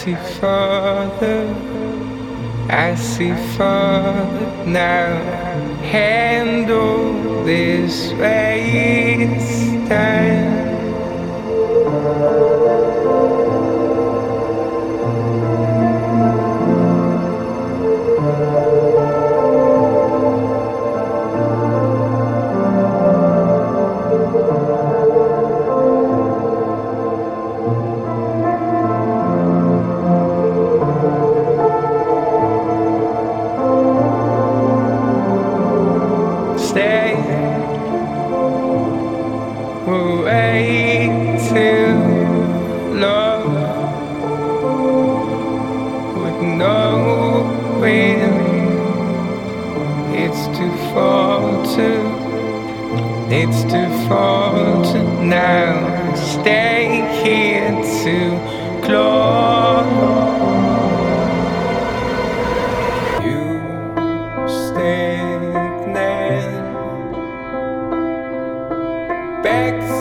see further, I see further now. Handle this space time.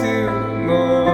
too much.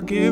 I give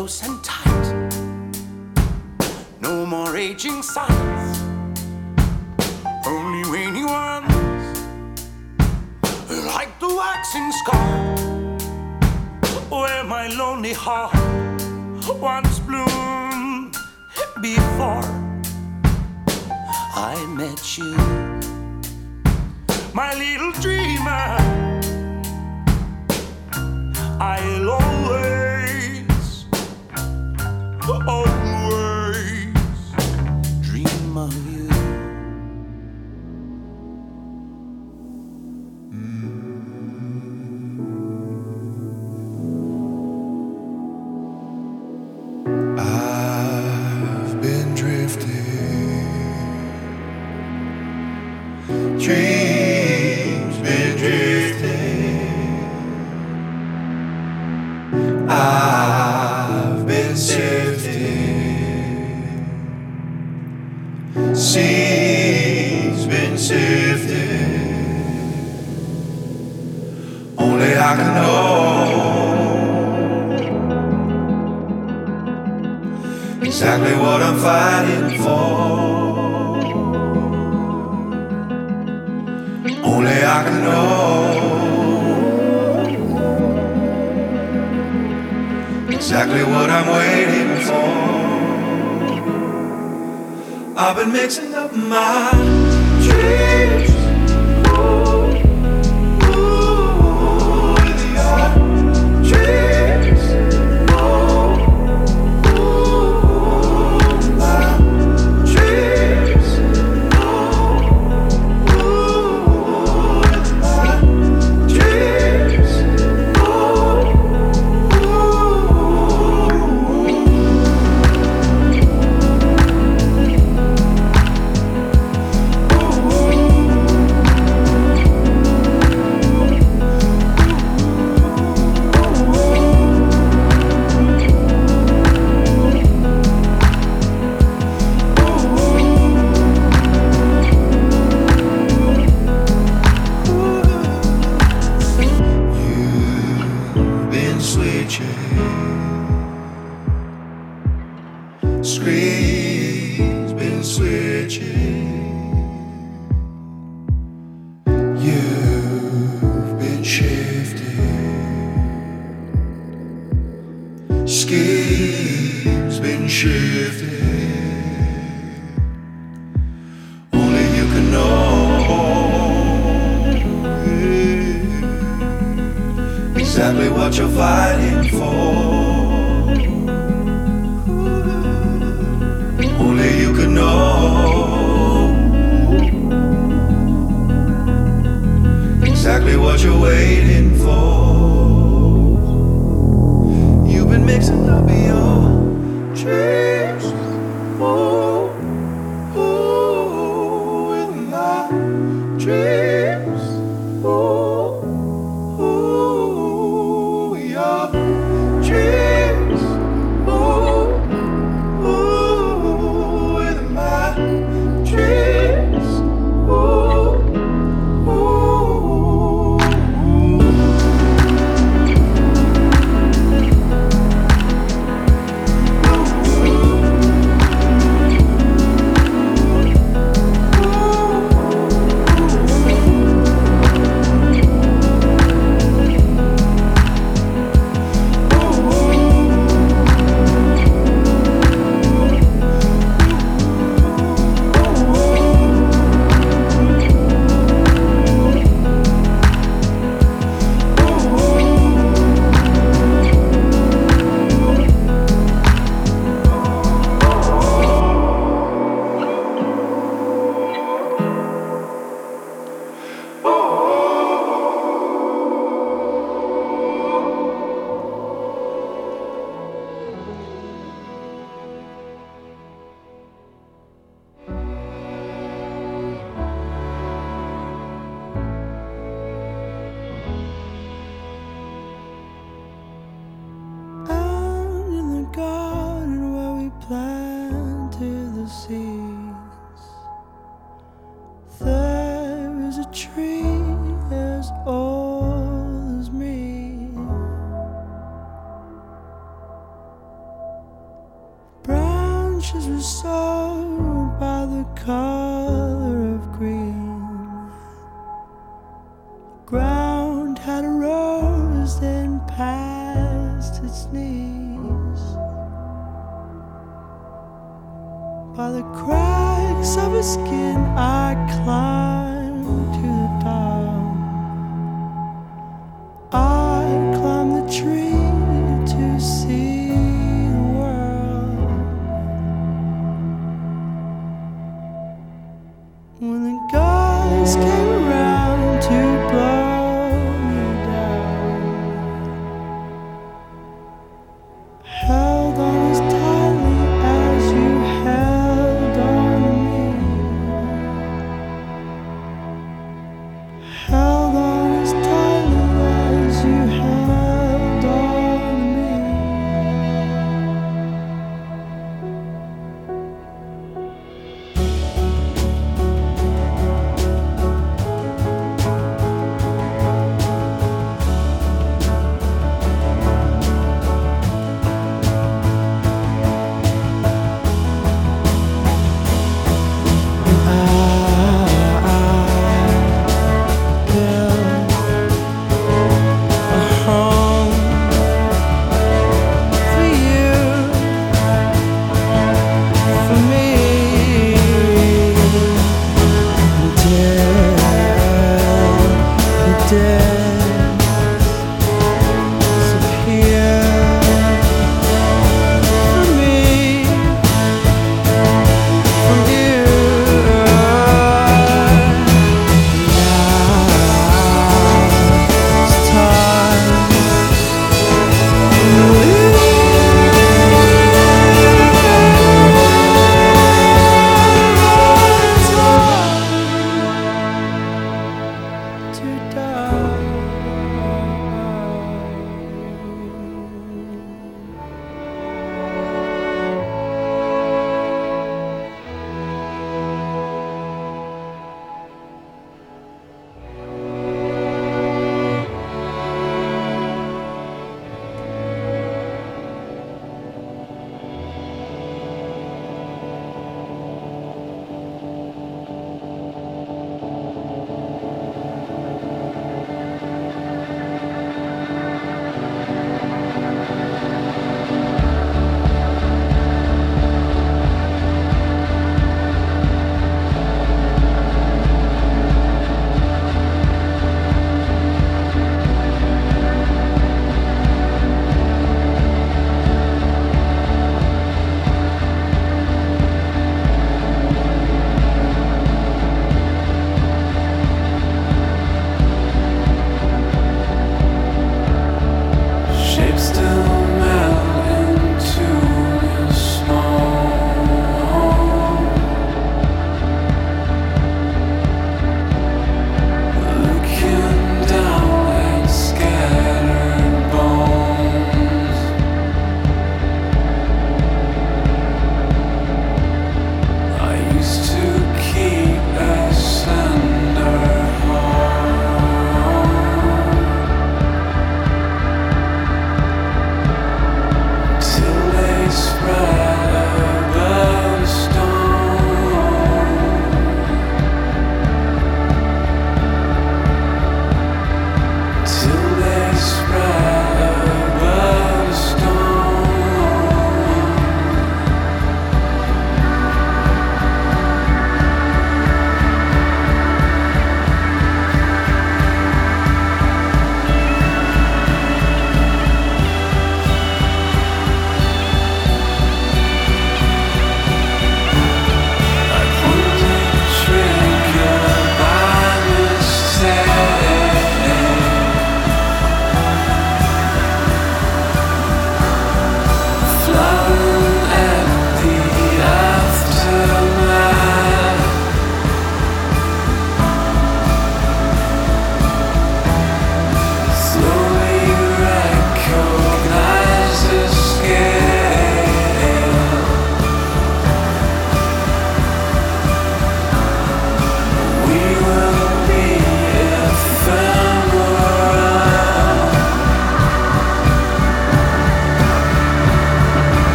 close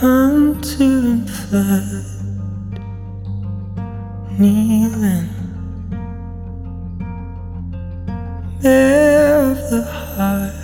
hunting flat, kneeling there of the high.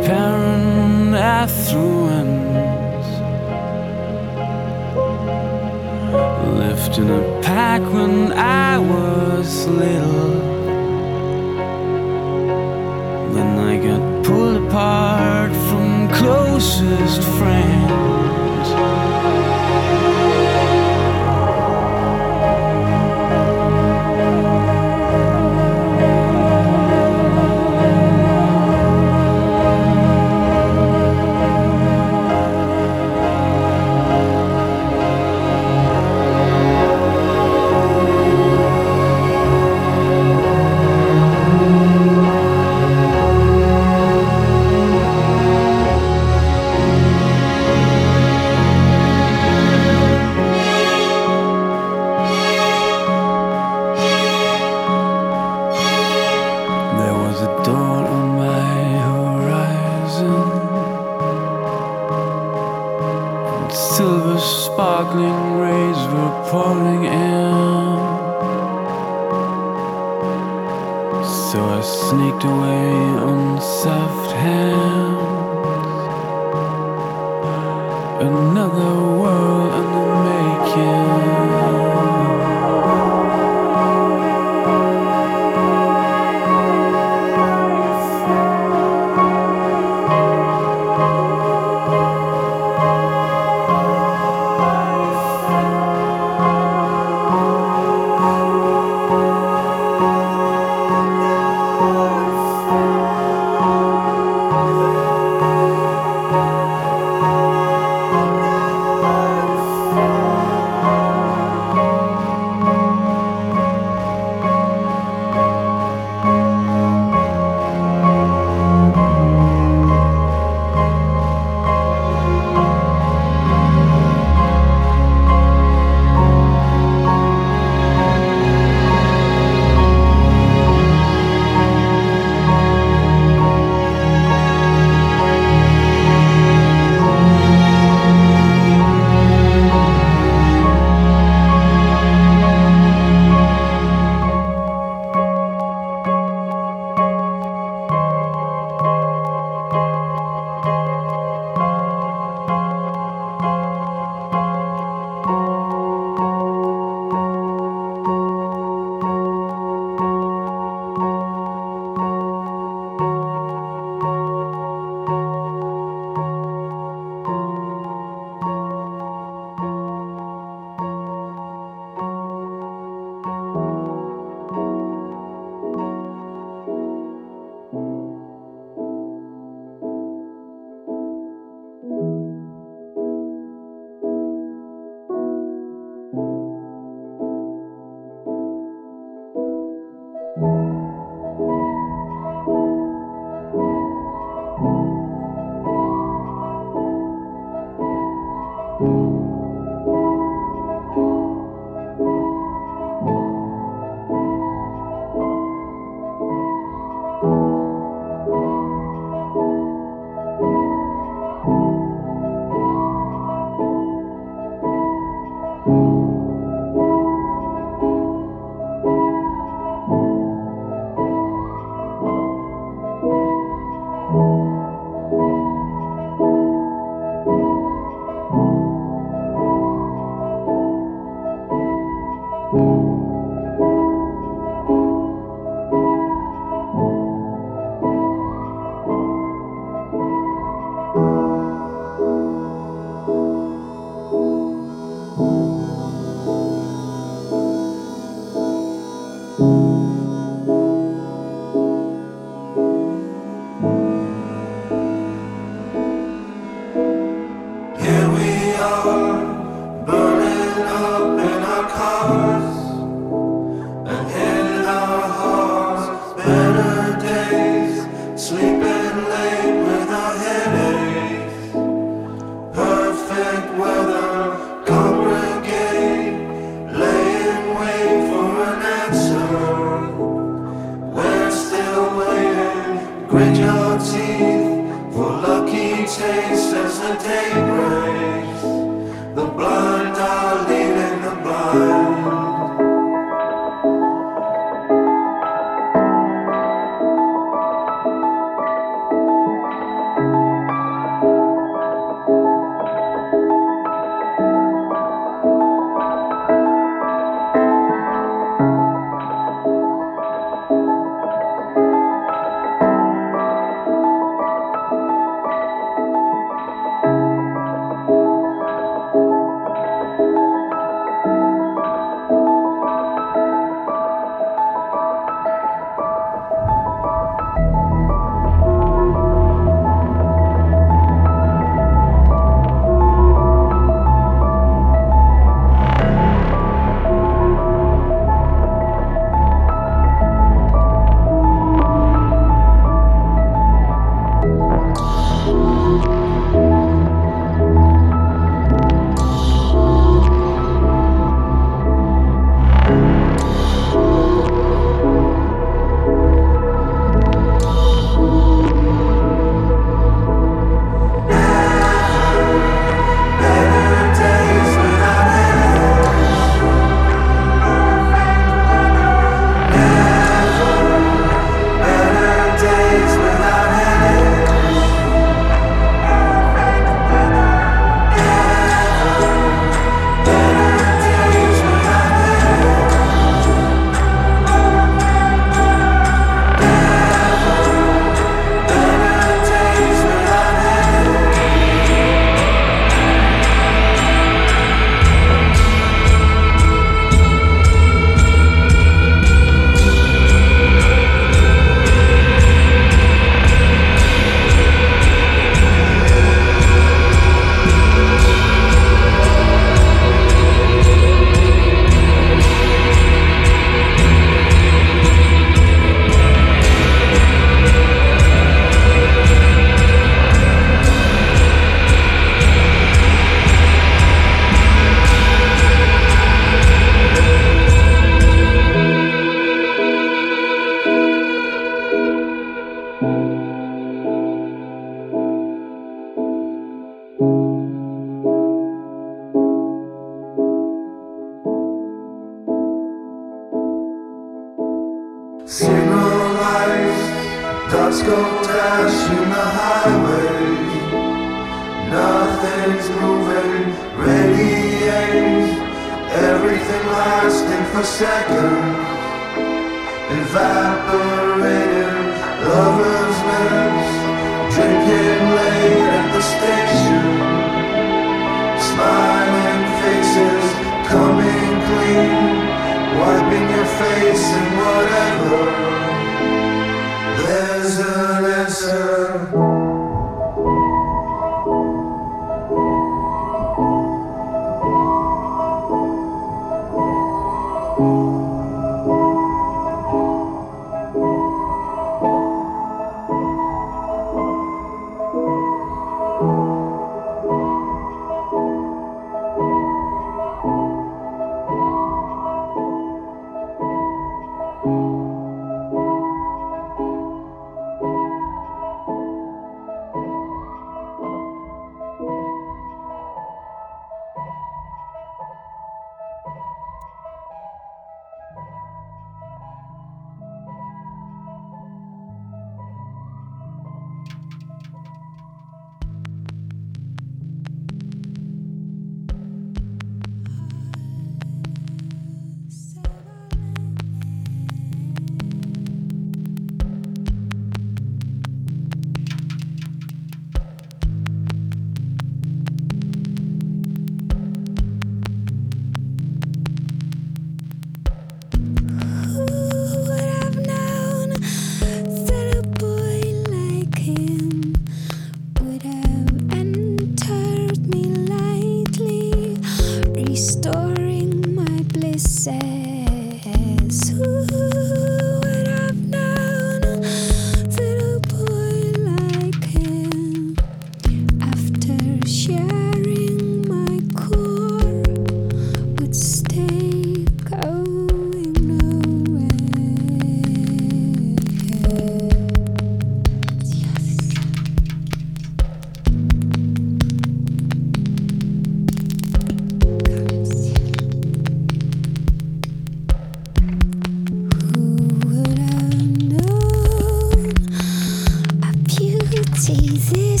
Like it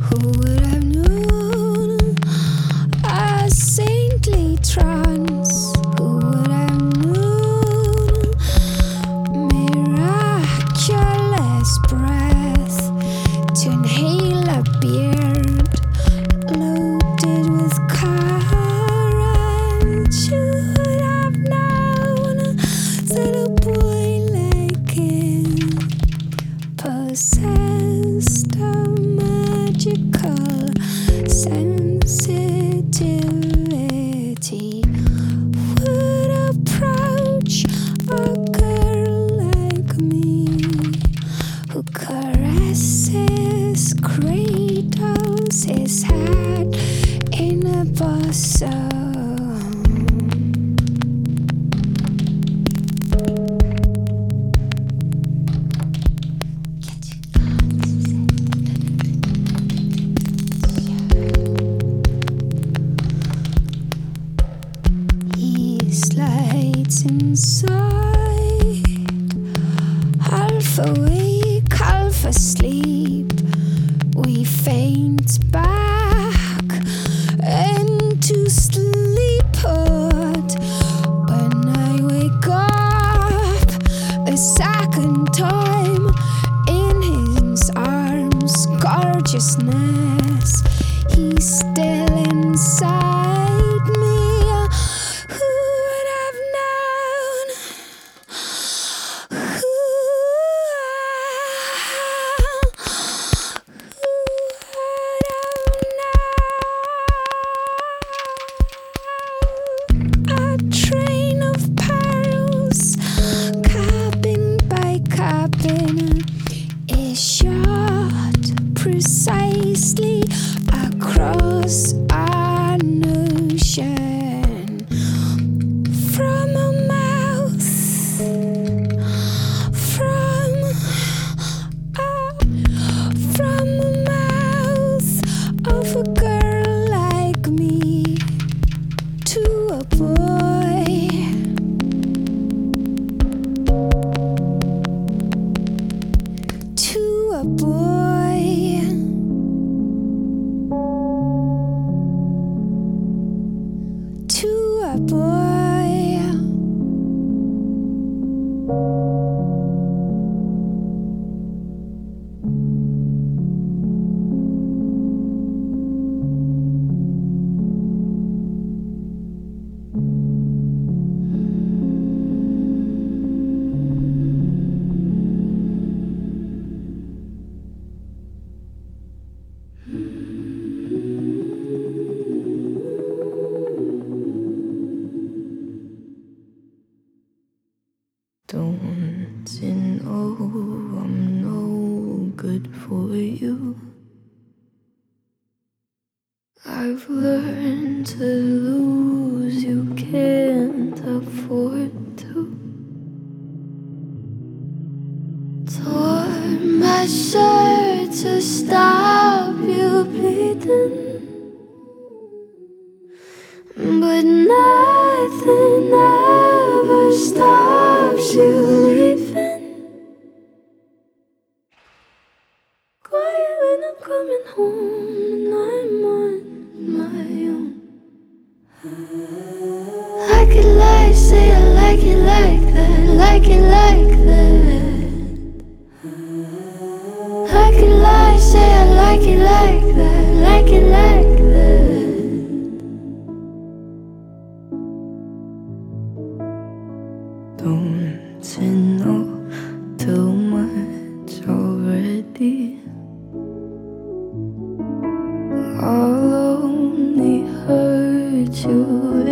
like that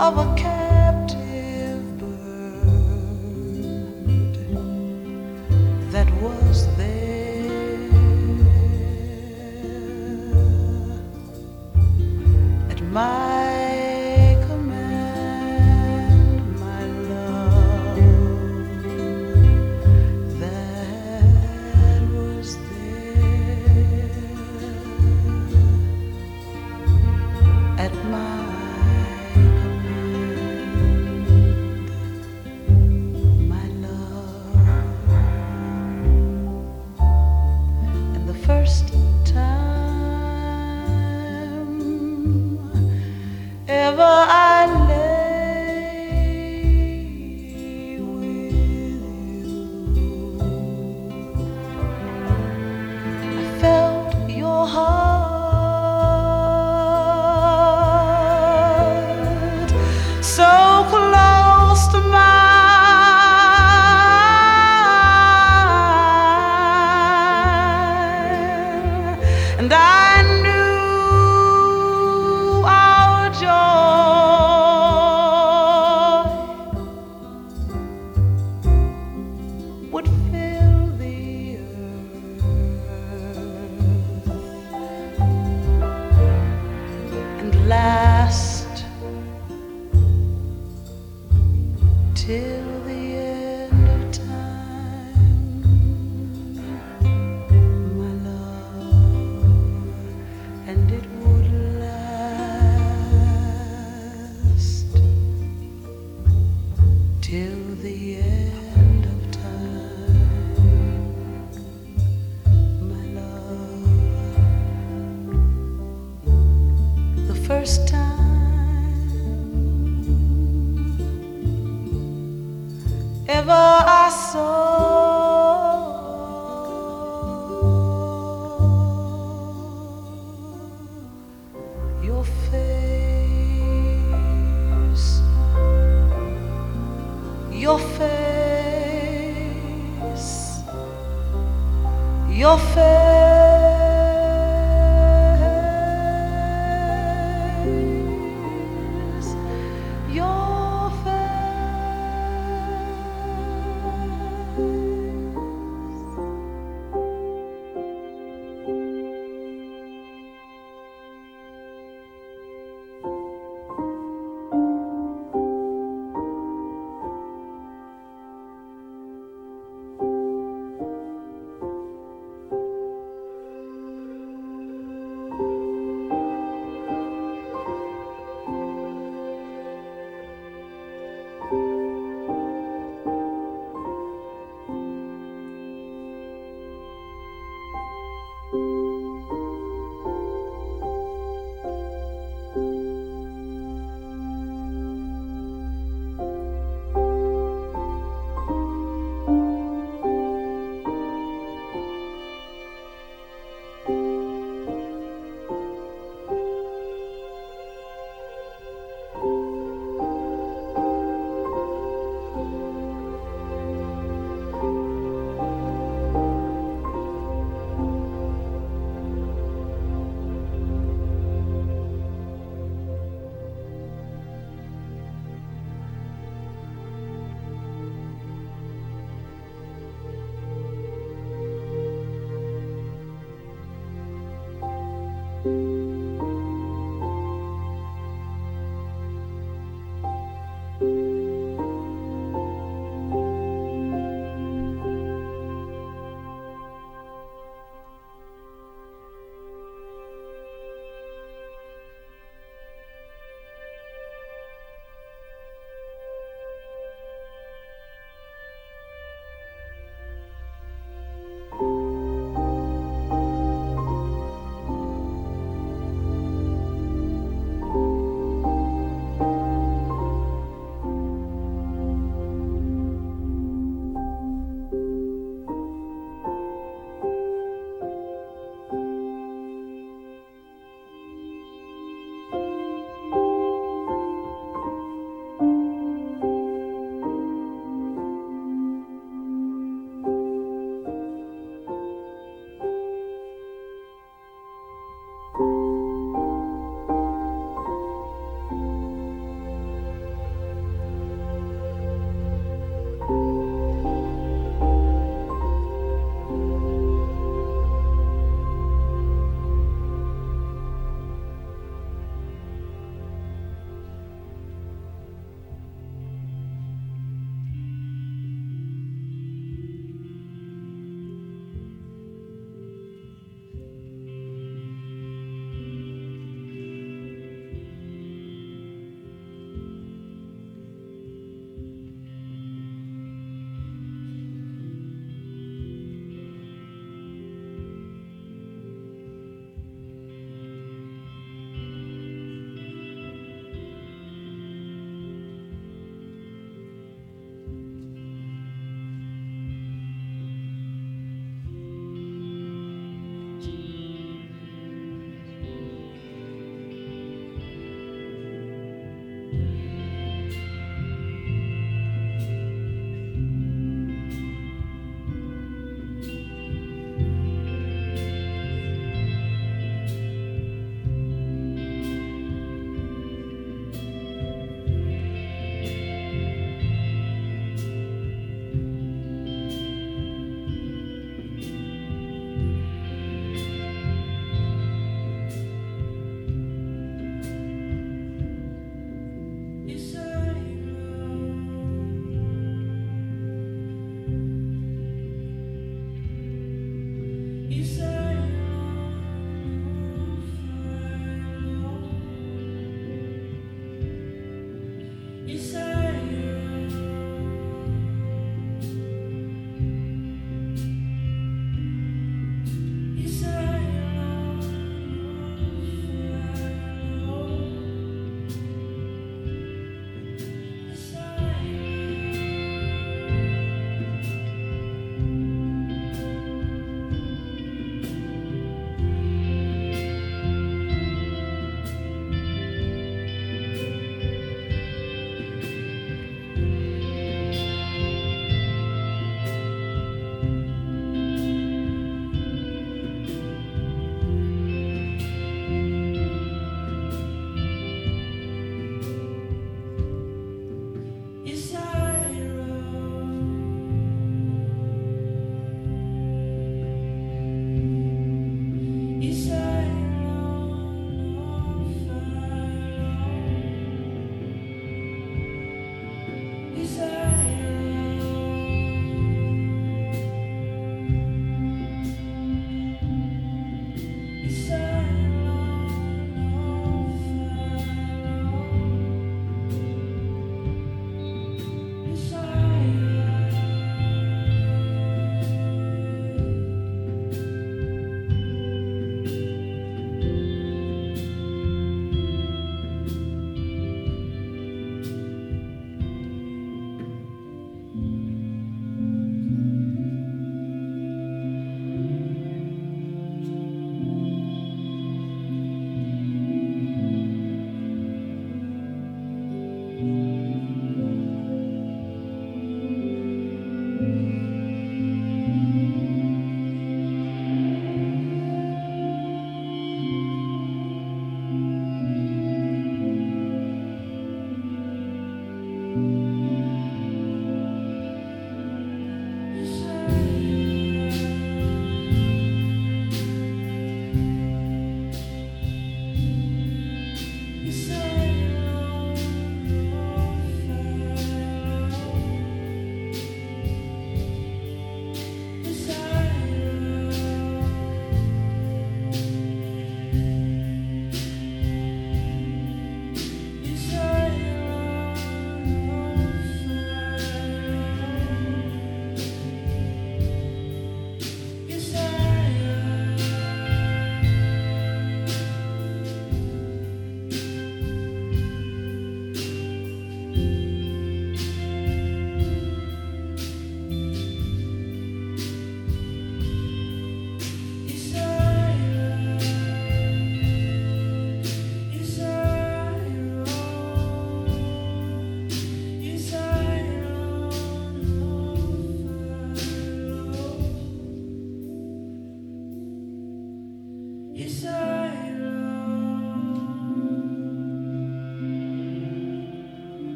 of a captive